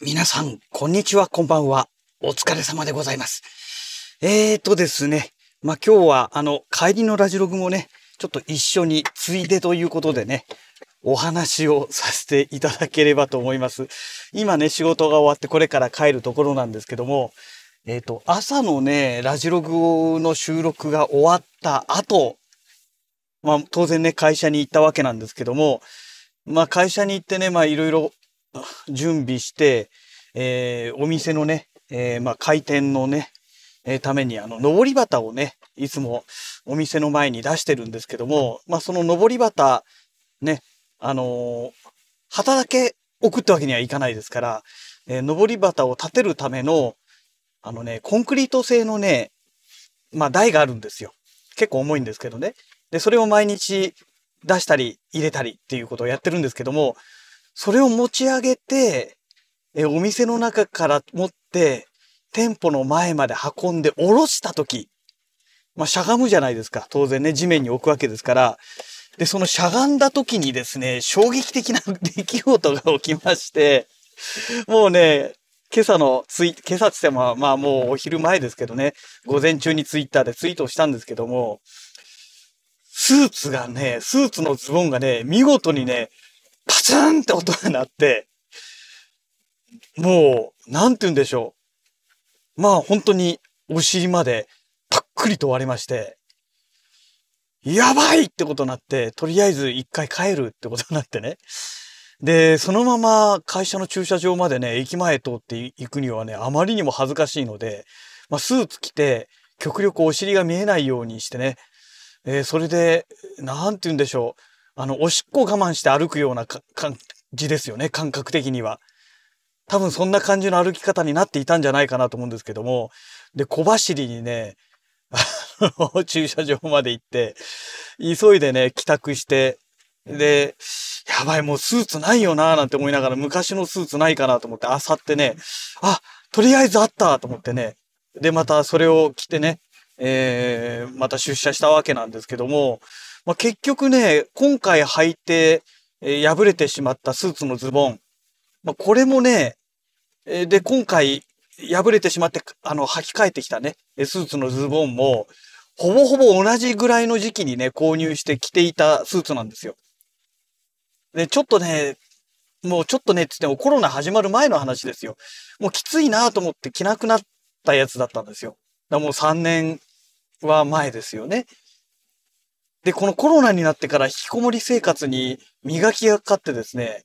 皆さん、こんにちは、こんばんは。お疲れ様でございます。えーとですね。まあ、今日は、あの、帰りのラジログもね、ちょっと一緒に、ついでということでね、お話をさせていただければと思います。今ね、仕事が終わってこれから帰るところなんですけども、えっ、と、朝のね、ラジログの収録が終わった後、まあ、当然ね、会社に行ったわけなんですけども、まあ、会社に行ってね、まあ、いろいろ準備して、えーお店のね、えーまあ、開店のね、えために、あの、上り旗をね、いつもお店の前に出してるんですけども、まあ、その上り旗、ね、あのー旗だけ置くってわけにはいかないですから、えー上り旗を立てるための、あのね、コンクリート製のね、まあ、台があるんですよ。結構重いんですけどね。で、それを毎日出したり入れたりっていうことをやってるんですけども、それを持ち上げて、えお店の中から持って、店舗の前まで運んで下ろしたとき、まあ、しゃがむじゃないですか。当然ね、地面に置くわけですから。で、そのしゃがんだ時にですね、衝撃的な 出来事が起きまして、もうね、今朝のツイ、今朝って言っても、まあもうお昼前ですけどね、午前中にツイッターでツイートしたんですけども、スーツがね、スーツのズボンがね、見事にね、パツンって音が鳴って、もう、なんて言うんでしょう。まあ本当にお尻までパックリと割れまして、やばいってことになって、とりあえず一回帰るってことになってね。で、そのまま会社の駐車場までね、駅前通って行くにはね、あまりにも恥ずかしいので、まあ、スーツ着て、極力お尻が見えないようにしてね、えーそれで、なんて言うんでしょう。あの、おしっこ我慢して歩くような感じですよね、感覚的には。多分そんな感じの歩き方になっていたんじゃないかなと思うんですけども、で、小走りにね、あの 駐車場まで行って、急いでね、帰宅して、で、やばい、もうスーツないよなーなんて思いながら、昔のスーツないかなと思って、あさってね、あ、とりあえずあったと思ってね、で、またそれを着てね、えー、また出社したわけなんですけども、まあ、結局ね、今回履いて、えー破れてしまったスーツのズボン、まあ、これもね、えーで、今回破れてしまって、あの、履き替えてきたね、スーツのズボンも、ほぼほぼ同じぐらいの時期にね、購入して着ていたスーツなんですよ。で、ちょっとね、もうちょっとねっ、つってもコロナ始まる前の話ですよ。もうきついなと思って着なくなったやつだったんですよ。だもう3年は前ですよね。で、このコロナになってから引きこもり生活に磨きがかかってですね、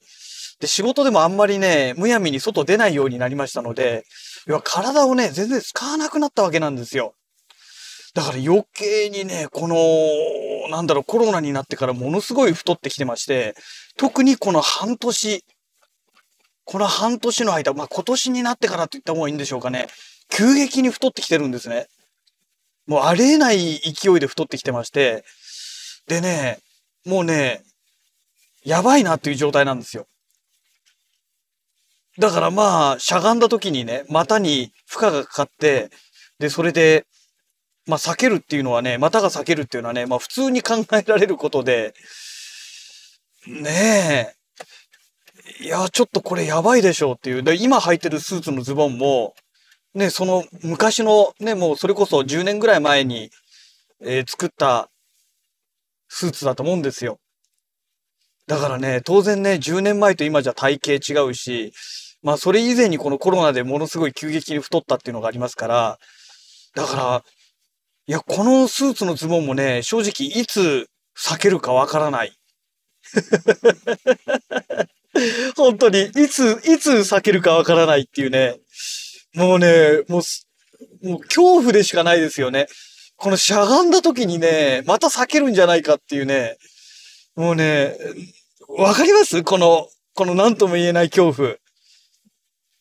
で、仕事でもあんまりね、むやみに外出ないようになりましたので、要は体をね、全然使わなくなったわけなんですよ。だから余計にね、この、なんだろう、コロナになってからものすごい太ってきてまして、特にこの半年、この半年の間、まあ今年になってからと言った方がいいんでしょうかね、急激に太ってきてるんですね。もうありえない勢いで太ってきてまして、でね、もうね、やばいなっていう状態なんですよ。だからまあ、しゃがんだ時にね、股に負荷がかかって、で、それで、まあ、避けるっていうのはね、股が避けるっていうのはね、まあ、普通に考えられることで、ねえ、いや、ちょっとこれやばいでしょうっていう。で、今履いてるスーツのズボンも、ね、その昔の、ね、もうそれこそ10年ぐらい前に、えー作ったスーツだと思うんですよ。だからね、当然ね、10年前と今じゃ体型違うし、まあそれ以前にこのコロナでものすごい急激に太ったっていうのがありますから、だから、いや、このスーツのズボンもね、正直いつ避けるかわからない。本当に、いつ、いつ避けるかわからないっていうね。もうね、もう、もう恐怖でしかないですよね。このしゃがんだ時にね、また避けるんじゃないかっていうね。もうね、わかります？この、この何とも言えない恐怖。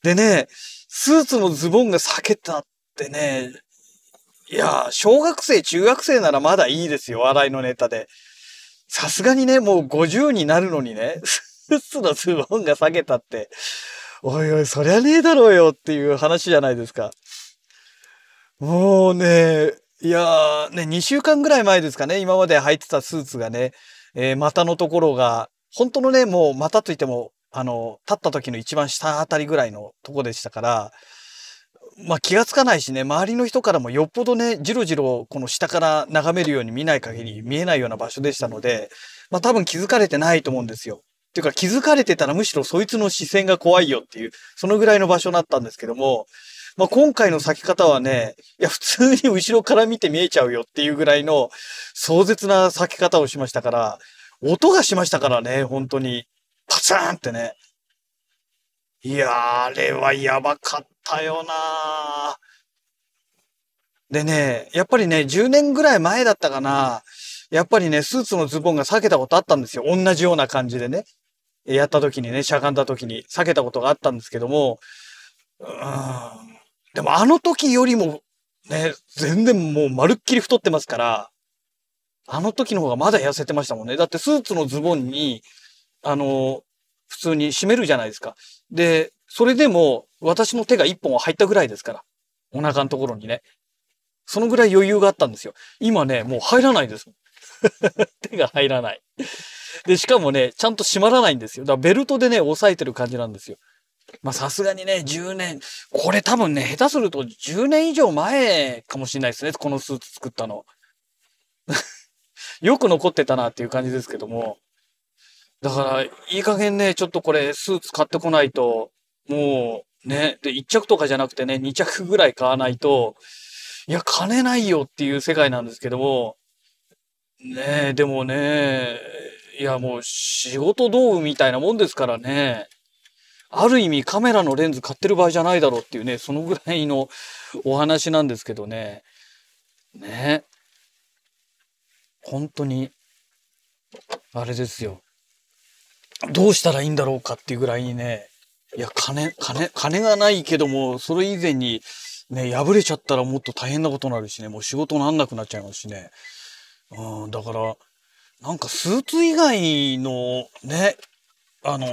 でね、スーツのズボンが避けたってね、いや、小学生、中学生ならまだいいですよ、笑いのネタで。さすがにね、もう50になるのにね、スーツのズボンが避けたって、おいおい、そりゃねえだろうよっていう話じゃないですか。もうね、いやー、ね、2週間ぐらい前ですかね、今まで履いてたスーツがね、えー股のところが、本当のね、もう股といっても、あの、立った時の一番下あたりぐらいのとこでしたから、まあ気がつかないしね、周りの人からもよっぽどね、じろじろこの下から眺めるように見ない限り見えないような場所でしたので、まあ多分気づかれてないと思うんですよ。っていうか気づかれてたらむしろそいつの視線が怖いよっていう、そのぐらいの場所だったんですけども、まあ今回の咲き方はね、いや普通に後ろから見て見えちゃうよっていうぐらいの壮絶な咲き方をしましたから、音がしましたからね、本当に。パツーンってね。いやー、あれはやばかったよなでね、やっぱりね、10年ぐらい前だったかな。やっぱりね、スーツのズボンが裂けたことあったんですよ。同じような感じでね。やった時にね、しゃがんだ時に裂けたことがあったんですけども、うん。でもあの時よりも、ね、全然もうまるっきり太ってますから、あの時の方がまだ痩せてましたもんね。だってスーツのズボンに、あの、普通に締めるじゃないですか。で、それでも私の手が一本は入ったぐらいですから。お腹のところにね。そのぐらい余裕があったんですよ。今ね、もう入らないです。手が入らない。で、しかもね、ちゃんと閉まらないんですよ。だからベルトでね、押さえてる感じなんですよ。まあさすがにね、10年、これ多分ね、下手すると10年以上前かもしれないですね。このスーツ作ったの。よく残ってたなっていう感じですけども。だから、いい加減ね、ちょっとこれ、スーツ買ってこないと、もう、ね、で、1着とかじゃなくてね、2着ぐらい買わないと、いや、金ないよっていう世界なんですけども、ねえ、でもね、いや、もう仕事道具みたいなもんですからね、ある意味カメラのレンズ買ってる場合じゃないだろうっていうね、そのぐらいのお話なんですけどね、ね本当に、あれですよ。どうしたらいいんだろうかっていうぐらいにね、いや、金、金、金がないけども、それ以前に、ね、破れちゃったらもっと大変なことになるしね、もう仕事なんなくなっちゃいますしね。うん、だから、なんかスーツ以外のね、あの、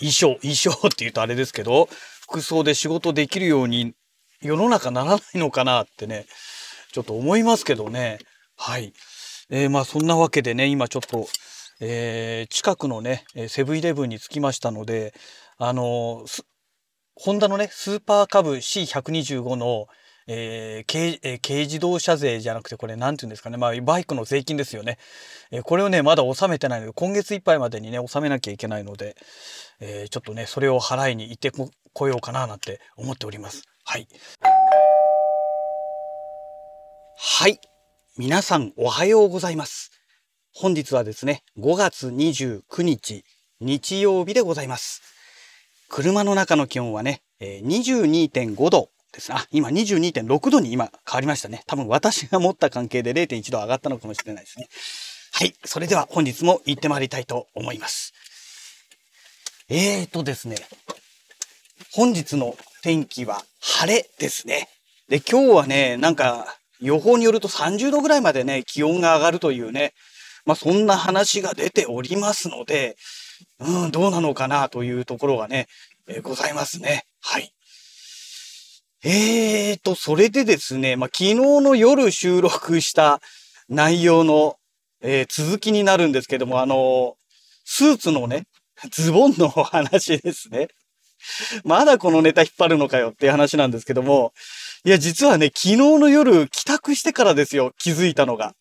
衣装、衣装って言うとあれですけど、服装で仕事できるように世の中ならないのかなってね、ちょっと思いますけどね。はい。えー、まあそんなわけでね、今ちょっと、えー、近くのね、セブンイレブンに着きましたので、あのー、ホンダのね、スーパーカブ C125 の、えー軽えー、軽自動車税じゃなくて、これなんて言うんですかね。まあ、バイクの税金ですよね。えー、これをね、まだ納めてないので、今月いっぱいまでにね、納めなきゃいけないので、えー、ちょっとね、それを払いに行ってこようかななんて思っております。はい。はい。皆さんおはようございます。本日はですね、5月29日、日曜日でございます。車の中の気温はね、22.5度ですあ、今22.6度に今変わりましたね。多分私が持った関係で0.1度上がったのかもしれないですね。はい。それでは本日も行ってまいりたいと思います。えーとですね。本日の天気は晴れですね。で、今日はね、なんか予報によると30度ぐらいまでね、気温が上がるというね、まあそんな話が出ておりますので、うん、どうなのかなというところがね、えー、ございますね。はい。えーと、それでですね、まあ昨日の夜収録した内容の、えー、続きになるんですけども、あのスーツのね、ズボンのお話ですね。まだこのネタ引っ張るのかよっていう話なんですけども、いや、実はね、昨日の夜帰宅してからですよ、気づいたのが。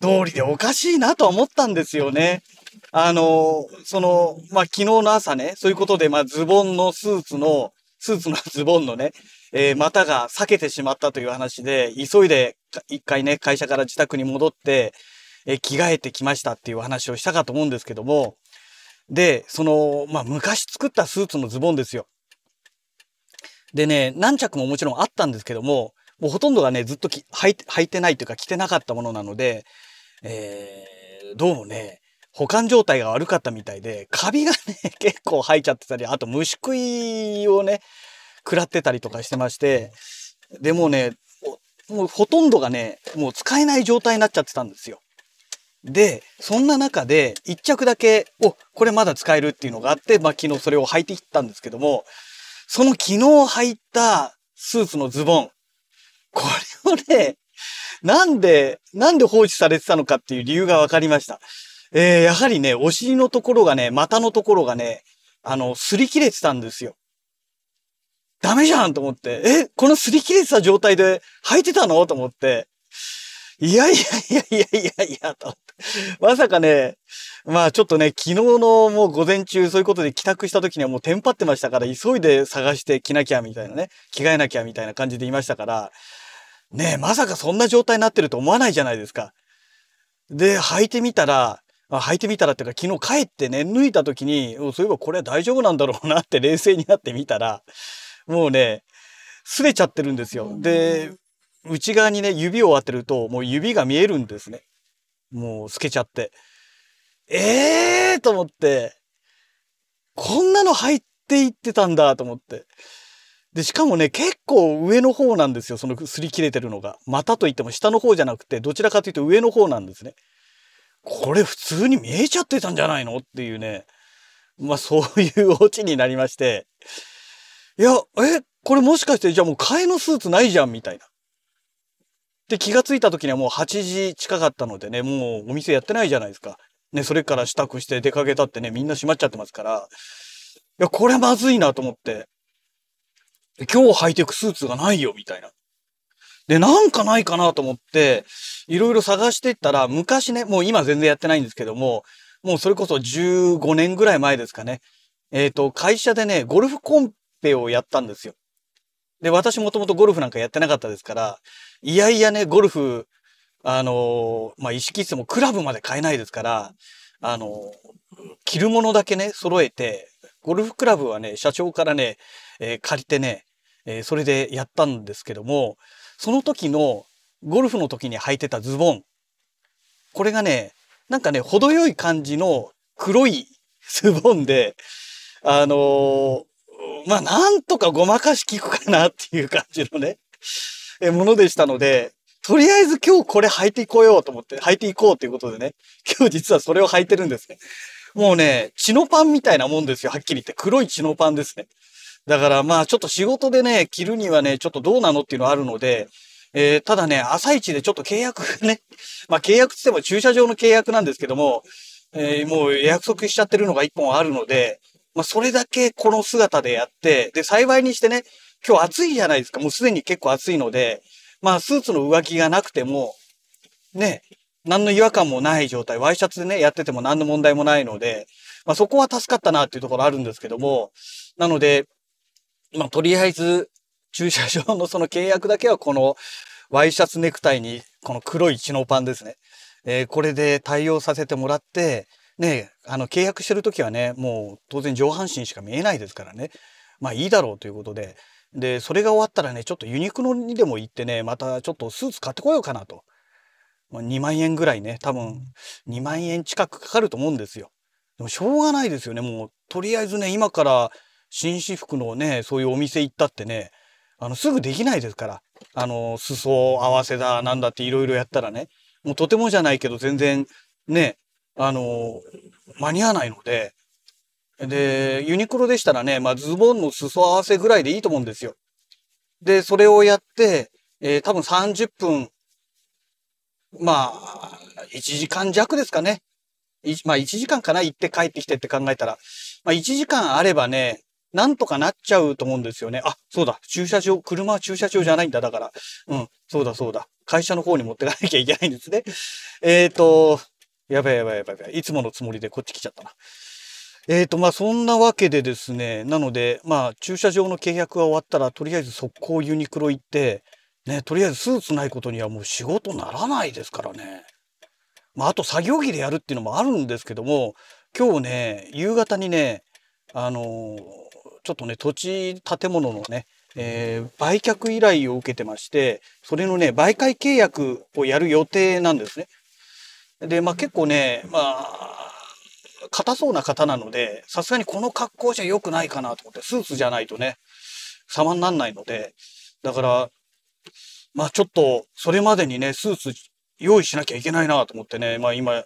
通りでおかしいなと思ったんですよね。あの、その、まあ、昨日の朝ね、そういうことで、まあ、ズボンのスーツの、スーツのズボンのね、えー、股が裂けてしまったという話で、急いで一回ね、会社から自宅に戻って、えー、着替えてきましたっていう話をしたかと思うんですけども、で、その、まあ、昔作ったスーツのズボンですよ。でね、何着ももちろんあったんですけども、もうほとんどがね、ずっと履いて履いてないというか着てなかったものなので、えー、どうもね、保管状態が悪かったみたいで、カビがね、結構生えちゃってたり、あと虫食いをね、食らってたりとかしてまして、でもね、もうほとんどがね、もう使えない状態になっちゃってたんですよ。で、そんな中で、一着だけ、お、これまだ使えるっていうのがあって、まあ昨日それを履いていったんですけども、その昨日履いたスーツのズボン、これをね、なんで、なんで放置されてたのかっていう理由が分かりました。えー、やはりね、お尻のところがね、股のところがね、あの、擦り切れてたんですよ。ダメじゃんと思って、え、この擦り切れてた状態で履いてたのと思って、いやいやいやいやいやいや、と思って。まさかね、まあちょっとね、昨日のもう午前中そういうことで帰宅した時にはもうテンパってましたから、急いで探して着なきゃみたいなね、着替えなきゃみたいな感じでいましたから、ねえ、まさかそんな状態になってると思わないじゃないですか。で、履いてみたら、あ履いてみたらっていうか昨日帰ってね、脱いだ時に、そういえばこれは大丈夫なんだろうなって冷静になってみたら、もうね、擦れちゃってるんですよ。で、内側にね、指を当てると、もう指が見えるんですね。もう透けちゃって。ええー、と思って、こんなの入っていってたんだと思って。で、しかもね、結構上の方なんですよ。その擦り切れてるのが。股といっても下の方じゃなくて、どちらかというと上の方なんですね。これ普通に見えちゃってたんじゃないの？っていうね。まあそういうオチになりまして。いや、え、これもしかしてじゃあもう替えのスーツないじゃんみたいな。で、気がついた時にはもう8時近かったのでね、もうお店やってないじゃないですか。ね、それから支度して出かけたってね、みんな閉まっちゃってますから。いや、これまずいなと思って。今日履いてくスーツがないよ、みたいな。で、なんかないかなと思って、いろいろ探していったら、昔ね、もう今全然やってないんですけども、もうそれこそ15年ぐらい前ですかね。えっ、ー、と、会社でね、ゴルフコンペをやったんですよ。で、私もともとゴルフなんかやってなかったですから、いやいやね、ゴルフ、あのー、まあ、意識してもクラブまで買えないですから、あのー、着るものだけね、揃えて、ゴルフクラブはね、社長からね、えー、借りてね、えそれでやったんですけども、その時の、ゴルフの時に履いてたズボン。これがね、なんかね、程よい感じの黒いズボンで、あのまあ、なんとかごまかし効くかなっていう感じのね、え、ものでしたので、とりあえず今日これ履いていこうよと思って、履いていこうということでね、今日実はそれを履いてるんですね。もうね、血のパンみたいなもんですよ、はっきり言って。黒い血のパンですね。だからまあちょっと仕事でね、着るにはね、ちょっとどうなのっていうのはあるので、えー、ただね、朝一でちょっと契約ね、まあ契約つっても駐車場の契約なんですけども、えー、もう約束しちゃってるのが一本あるので、まあ、それだけこの姿でやって、で、幸いにしてね、今日暑いじゃないですか。もうすでに結構暑いので、まあ、スーツの上着がなくても、ね、何の違和感もない状態、ワイシャツでね、やってても何の問題もないので、まあ、そこは助かったなっていうところあるんですけども、なので、まあ、とりあえず、駐車場のその契約だけはこのワイシャツネクタイにこの黒いチノパンですね。えー、これで対応させてもらって、ね、あの、契約してる時はね、もう当然上半身しか見えないですからね。まあいいだろうということで。で、それが終わったらね、ちょっとユニクロにでも行ってね、またちょっとスーツ買ってこようかなと。2万円ぐらいね、多分2万円近くかかると思うんですよ。でもしょうがないですよね。もう、とりあえずね、今から紳士服のね、そういうお店行ったってね、あの、すぐできないですから。あの、裾合わせだ、なんだっていろいろやったらね。もうとてもじゃないけど全然ね、あの、間に合わないので、で、ユニクロでしたらね、まあ、ズボンの裾合わせぐらいでいいと思うんですよ。で、それをやって、えー、多分30分、まあ、1時間弱ですかね。まあ、1時間かな行って帰ってきてって考えたら。まあ、1時間あればね、なんとかなっちゃうと思うんですよね。あ、そうだ。駐車場、車は駐車場じゃないんだ。だから。うん。そうだそうだ。会社の方に持ってかなきゃいけないんですね。えっ、ー、と、やばいやばいやばいやばい。いつものつもりでこっち来ちゃったな。えーと、まあそんなわけでですね、なので、まあ駐車場の契約が終わったら、とりあえず速攻ユニクロ行って、ね、とりあえずスーツないことにはもう仕事ならないですからね。まああと作業着でやるっていうのもあるんですけども、今日ね、夕方にね、あのー、ちょっとね、土地建物のね、えー、売却依頼を受けてまして、それのね、媒介契約をやる予定なんですね。で、まあ結構ね、まあ、硬そうな方なので、さすがにこの格好じゃ良くないかなと思って、スーツじゃないとね、様になんないので、だから、まあちょっと、それまでにね、スーツ用意しなきゃいけないなと思ってね、まあ今、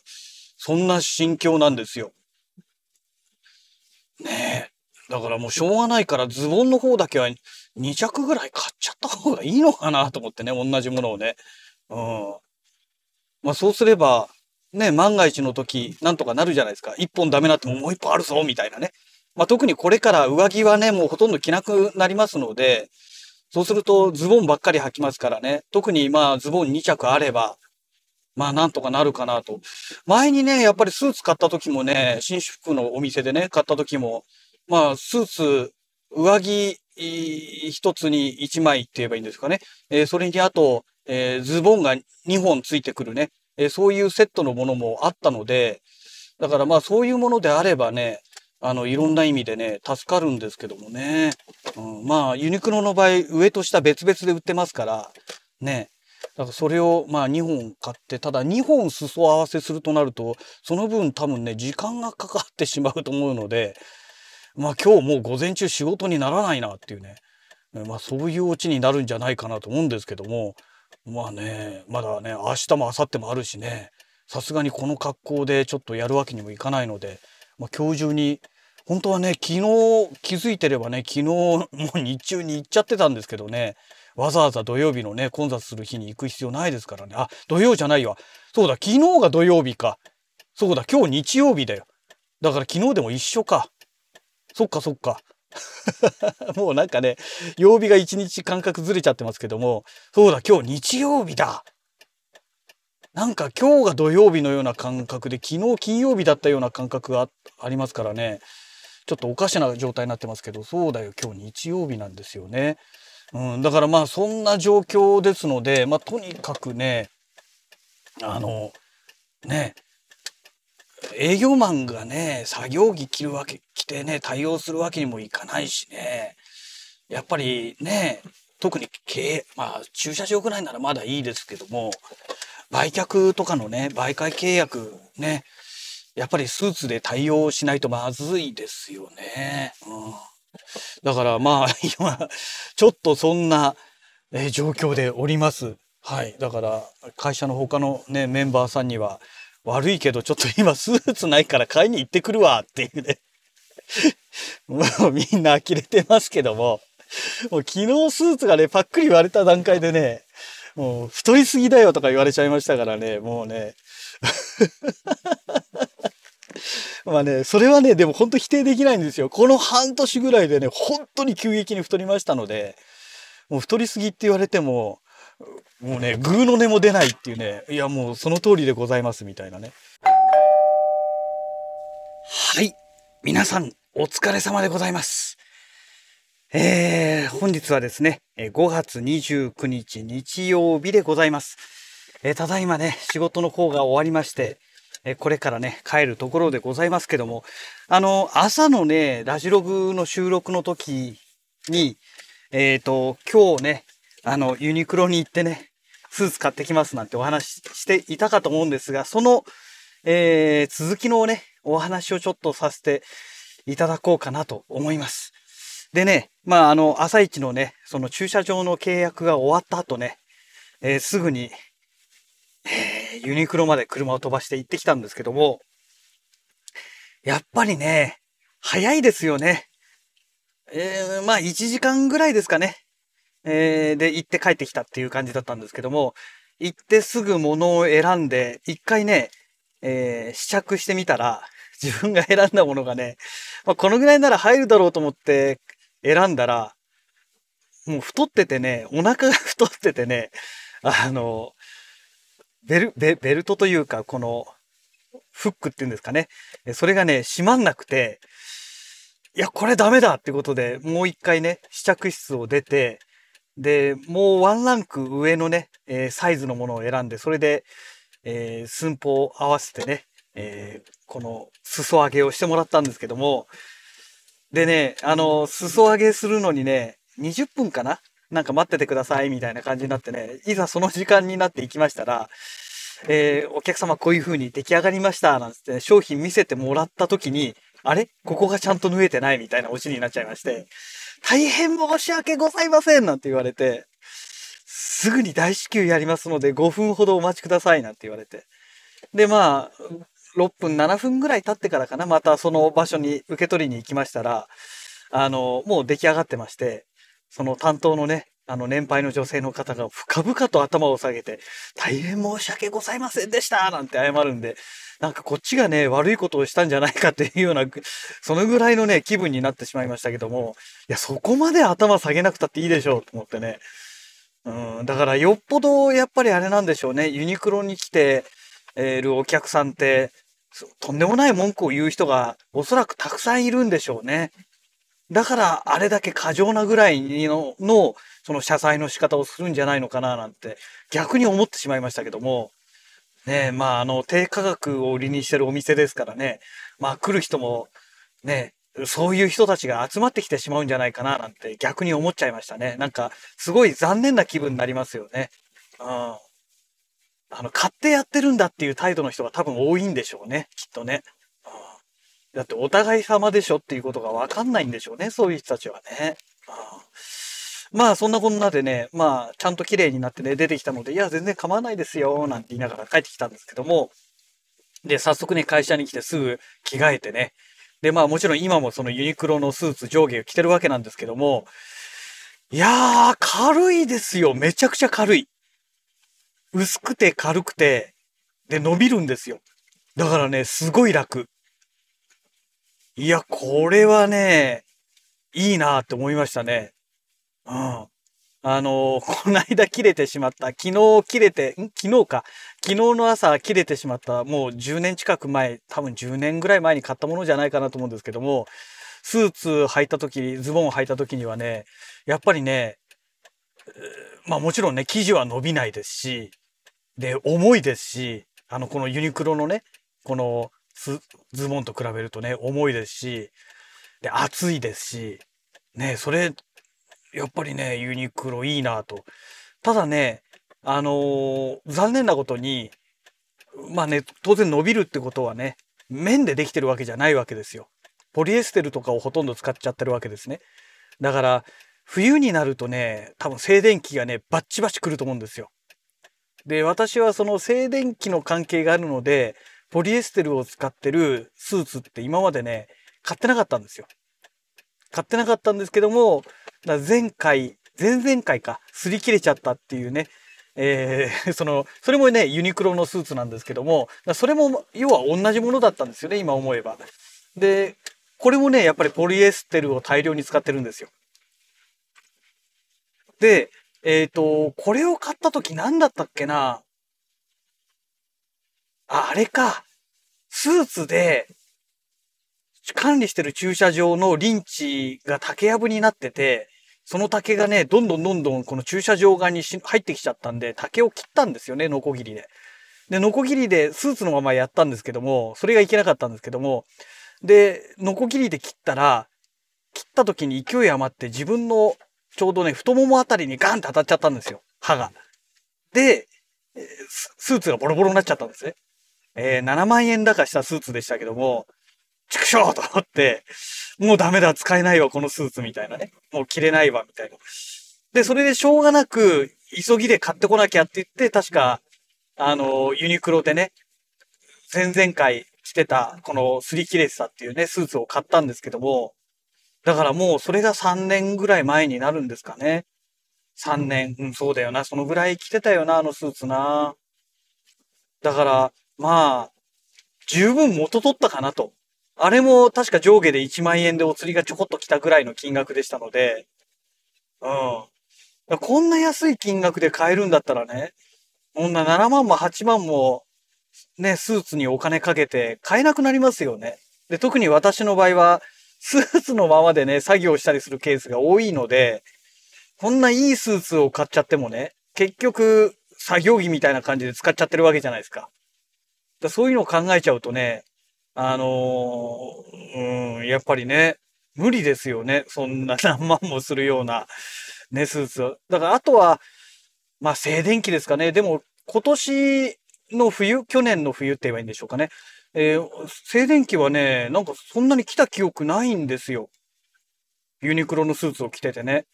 そんな心境なんですよ。ねえ。だからもうしょうがないからズボンの方だけは2着ぐらい買っちゃった方がいいのかなと思ってね、同じものをね。うん。まあそうすれば、ね、万が一の時、なんとかなるじゃないですか。一本ダメなってももう一本あるぞ、みたいなね。まあ、特にこれから上着はね、もうほとんど着なくなりますので、そうするとズボンばっかり履きますからね。特にまあズボン2着あれば、まあなんとかなるかなと。前にね、やっぱりスーツ買った時もね、新宿のお店でね、買った時も、まあスーツ、上着一つに1枚って言えばいいんですかね。えー、それにあと、えー、ズボンが2本ついてくるね、えー、そういうセットのものもあったので、だからまあそういうものであればね、あの、いろんな意味でね、助かるんですけどもね。うん、まあ、ユニクロの場合、上と下別々で売ってますから、ね。だからそれをまあ2本買って、ただ2本裾合わせするとなると、その分多分ね、時間がかかってしまうと思うので、まあ今日もう午前中仕事にならないなっていうね。まあそういうオチになるんじゃないかなと思うんですけども、まあね、まだね、明日も明後日もあるしね、さすがにこの格好でちょっとやるわけにもいかないので、まあ、今日中に本当はね昨日気づいてればね昨日もう日中に行っちゃってたんですけどね。わざわざ土曜日のね混雑する日に行く必要ないですからね。あ土曜じゃないわ。そうだ昨日が土曜日か。そうだ今日日曜日だよ。だから昨日でも一緒か。そっかそっか。もうなんかね曜日が一日感覚ずれちゃってますけどもそうだ今日日曜日だ。なんか今日が土曜日のような感覚で昨日金曜日だったような感覚がありますからね。ちょっとおかしな状態になってますけどそうだよ今日日曜日なんですよね。うん、だからまあそんな状況ですので、まあ、とにかくねあのね営業マンがね作業着着るわけ着てね対応するわけにもいかないしねやっぱりね特に経まあ駐車場ぐらいならまだいいですけども売却とかのね、媒介契約ね、やっぱりスーツで対応しないとまずいですよね。うん、だからまあ今、ちょっとそんな、え状況でおります。はい。だから会社の他のね、メンバーさんには、悪いけどちょっと今スーツないから買いに行ってくるわっていうね。もうみんな呆れてますけども、もう昨日スーツがね、パックリ割れた段階でね、もう太りすぎだよとか言われちゃいましたからね、もうね。まあね、それはね、でも本当否定できないんですよ。この半年ぐらいでね、本当に急激に太りましたので、もう太りすぎって言われても、もうね、グーの音も出ないっていうね、いやもうその通りでございますみたいなね。はい。皆さん、お疲れ様でございます。えー、本日はですね、5月29日日曜日でございます。えー、ただいまね、仕事の方が終わりまして、えー、これからね、帰るところでございますけども、あの、朝のね、ラジログの収録の時に、えっ、ー、と、今日ね、あの、ユニクロに行ってね、スーツ買ってきますなんてお話ししていたかと思うんですが、その、えー、続きのね、お話をちょっとさせていただこうかなと思います。でね、まあ、あの、朝一のね、その駐車場の契約が終わった後ね、えー、すぐに、ユニクロまで車を飛ばして行ってきたんですけども、やっぱりね、早いですよね。えー、まあ、1時間ぐらいですかね。えー、で、行って帰ってきたっていう感じだったんですけども、行ってすぐ物を選んで、一回ね、えー、試着してみたら、自分が選んだものがね、まあ、このぐらいなら入るだろうと思って選んだら、もう太っててね、お腹が太っててね、あの、ベル、ベベルトというか、この、フックっていうんですかね。それがね、閉まんなくて、いや、これダメだってことで、もう一回ね、試着室を出て、で、もうワンランク上のね、えー、サイズのものを選んで、それで、えー、寸法を合わせてね、えー、この裾上げをしてもらったんですけども、でね、あの、裾上げするのにね、20分かな？なんか待っててくださいみたいな感じになってね、いざその時間になって行きましたら、えー、お客様こういう風に出来上がりました、なんつって、ね、商品見せてもらった時に、あれ？ここがちゃんと縫えてないみたいなオチになっちゃいまして、大変申し訳ございませんなんて言われて、すぐに大至急やりますので5分ほどお待ちくださいなんて言われて。で、まあ、6分、7分ぐらい経ってからかな、またその場所に受け取りに行きましたら、あの、もう出来上がってまして、その担当のね、あの、年配の女性の方が深々と頭を下げて、大変申し訳ございませんでしたなんて謝るんで、なんかこっちがね、悪いことをしたんじゃないかっていうような、そのぐらいのね、気分になってしまいましたけども、いや、そこまで頭下げなくたっていいでしょうと思ってね。うん、だからよっぽどやっぱりあれなんでしょうね。ユニクロに来てるお客さんって、とんでもない文句を言う人がおそらくたくさんいるんでしょうね。だからあれだけ過剰なぐらいののその謝罪の仕方をするんじゃないのかななんて逆に思ってしまいましたけども、ねまああの低価格を売りにしてるお店ですからね、まあ来る人もね、そういう人たちが集まってきてしまうんじゃないかななんて逆に思っちゃいましたね。なんかすごい残念な気分になりますよね。うん。あの、買ってやってるんだっていう態度の人が多分多いんでしょうね。きっとね。だってお互い様でしょっていうことがわかんないんでしょうね。そういう人たちはね。うんまあそんなこんなでね、まあちゃんと綺麗になってね、出てきたので、いや全然構わないですよ、なんて言いながら帰ってきたんですけども、で、早速ね、会社に来てすぐ着替えてね、で、まあもちろん今もそのユニクロのスーツ上下を着てるわけなんですけども、いやー、軽いですよ。めちゃくちゃ軽い。薄くて軽くて、で、伸びるんですよ。だからね、すごい楽。いや、これはね、いいなって思いましたね。うん。あのー、この間切れてしまった、昨日切れて、ん？昨日か。昨日の朝切れてしまった、もう10年近く前、多分10年ぐらい前に買ったものじゃないかなと思うんですけども、スーツ履いた時、ズボン履いた時にはね、やっぱりね、まあもちろんね、生地は伸びないですし、で、重いですし、あの、このユニクロのね、このズボンと比べるとね、重いですし、で、暑いですし、ね、それやっぱりね、ユニクロいいなと。ただね、あのー、残念なことに、まあね、当然伸びるってことはね、綿でできてるわけじゃないわけですよ。ポリエステルとかをほとんど使っちゃってるわけですね。だから、冬になるとね、多分静電気がね、バッチバチ来ると思うんですよ。で、私はその静電気の関係があるので、ポリエステルを使ってるスーツって今までね、買ってなかったんですよ。買ってなかったんですけども、前回、前々回か、擦り切れちゃったっていうね、えー、その、それもね、ユニクロのスーツなんですけども、それも、要は同じものだったんですよね、今思えば。で、これもね、やっぱりポリエステルを大量に使ってるんですよ。で、えっ、ー、と、これを買った時何だったっけな？あ、あれか。スーツで、管理してる駐車場のリンチが竹やぶになってて、その竹がね、どんどんどんどんこの駐車場側に入ってきちゃったんで、竹を切ったんですよね、ノコギリで。で、ノコギリでスーツのままやったんですけども、それがいけなかったんですけども、で、ノコギリで切ったら、切った時に勢い余って自分のちょうどね、太ももあたりにガンって当たっちゃったんですよ。歯が。で、スーツがボロボロになっちゃったんですね。えー、7万円だかしたスーツでしたけども、畜生と思って、もうダメだ、使えないわ、このスーツみたいなね。もう着れないわ、みたいな。で、それでしょうがなく、急ぎで買ってこなきゃって言って、確か、あの、ユニクロでね、前々回着てた、このスリキレスタっていうね、スーツを買ったんですけども、だからもうそれが3年ぐらい前になるんですかね。3年。うん、そうだよな。そのぐらい着てたよな、あのスーツな。だから、まあ、十分元取ったかなと。あれも確か上下で1万円でお釣りがちょこっと来たぐらいの金額でしたので、うん。こんな安い金額で買えるんだったらね、こんな7万も8万も、ね、スーツにお金かけて買えなくなりますよね。で、特に私の場合は、スーツのままでね、作業したりするケースが多いので、こんないいスーツを買っちゃってもね、結局、作業着みたいな感じで使っちゃってるわけじゃないですか。だそういうのを考えちゃうとね、あのー、うん、やっぱりね、無理ですよね。そんな 何万もするような、ね、スーツ。だからあとは、まあ静電気ですかね。でも今年の冬、去年の冬って言えばいいんでしょうかね。えー、静電気はね、なんかそんなに来た記憶ないんですよ。ユニクロのスーツを着ててね。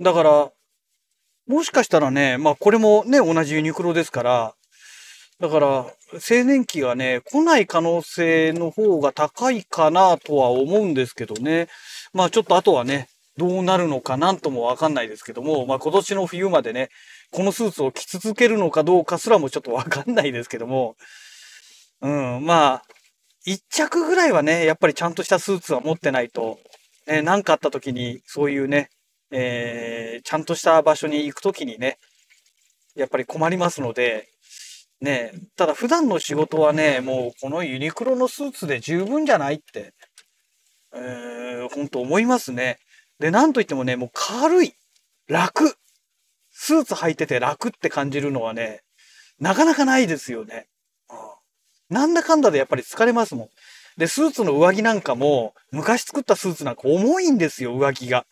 だから、もしかしたらね、まあこれもね、同じユニクロですから、だから、青年期がね、来ない可能性の方が高いかなとは思うんですけどね。まあちょっとあとはね、どうなるのかなんともわかんないですけども、まあ今年の冬までね、このスーツを着続けるのかどうかすらもちょっとわかんないですけども、うん、まあ、一着ぐらいはね、やっぱりちゃんとしたスーツは持ってないと、ね、何かあった時に、そういうね、えー、ちゃんとした場所に行く時にね、やっぱり困りますので、ね、ただ普段の仕事はね、もうこのユニクロのスーツで十分じゃないって、えー、本当思いますね。で、なんといってもね、もう軽い、楽。スーツ履いてて楽って感じるのはね、なかなかないですよね。なんだかんだでやっぱり疲れますもん。で、スーツの上着なんかも、昔作ったスーツなんか重いんですよ、上着が。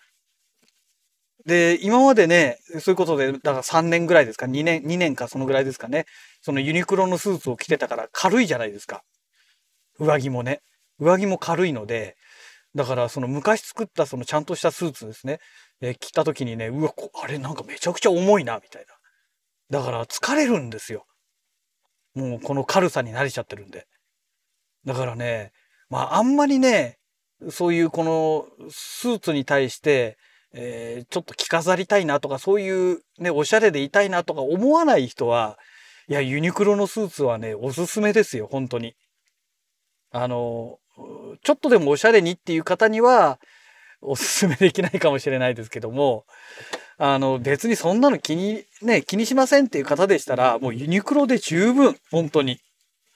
で、今までね、そういうことで、だから3年ぐらいですか、2年、2年かそのぐらいですかね。そのユニクロのスーツを着てたから軽いじゃないですか。上着もね。上着も軽いので、だからその昔作ったそのちゃんとしたスーツですね。え着た時にね、うわ、あれなんかめちゃくちゃ重いな、みたいな。だから疲れるんですよ。もうこの軽さに慣れちゃってるんで。だからね、まああんまりね、そういうこのスーツに対して、えー、ちょっと着飾りたいなとか、そういうね、おしゃれでいたいなとか思わない人は、いや、ユニクロのスーツはね、おすすめですよ、本当に。あの、ちょっとでもおしゃれにっていう方には、おすすめできないかもしれないですけども、あの、別にそんなの気に、ね、気にしませんっていう方でしたら、もうユニクロで十分、本当に。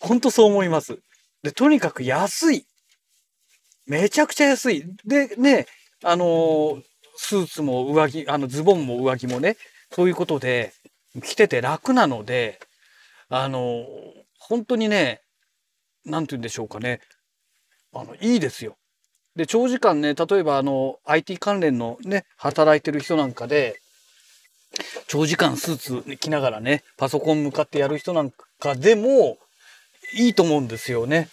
本当そう思います。で、とにかく安い。めちゃくちゃ安い。で、ね、あの、スーツも上着、あの、ズボンも上着もね、そういうことで、着てて楽なので、あの、本当にね、なんて言うんでしょうかね。あの、いいですよ。で、長時間ね、例えばあの、IT 関連のね、働いてる人なんかで、長時間スーツ着ながらね、パソコン向かってやる人なんかでも、いいと思うんですよね。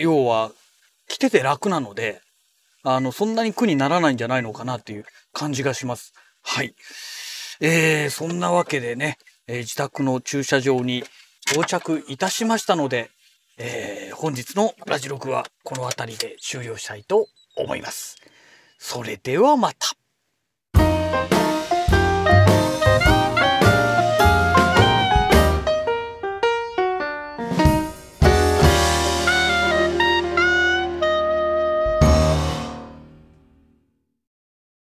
要は、着てて楽なので、あの、そんなに苦にならないんじゃないのかなっていう感じがします。はい。えー、そんなわけでね、えー、自宅の駐車場に到着いたしましたので、えー、本日のラジログはこの辺りで終了したいと思います。それではまた。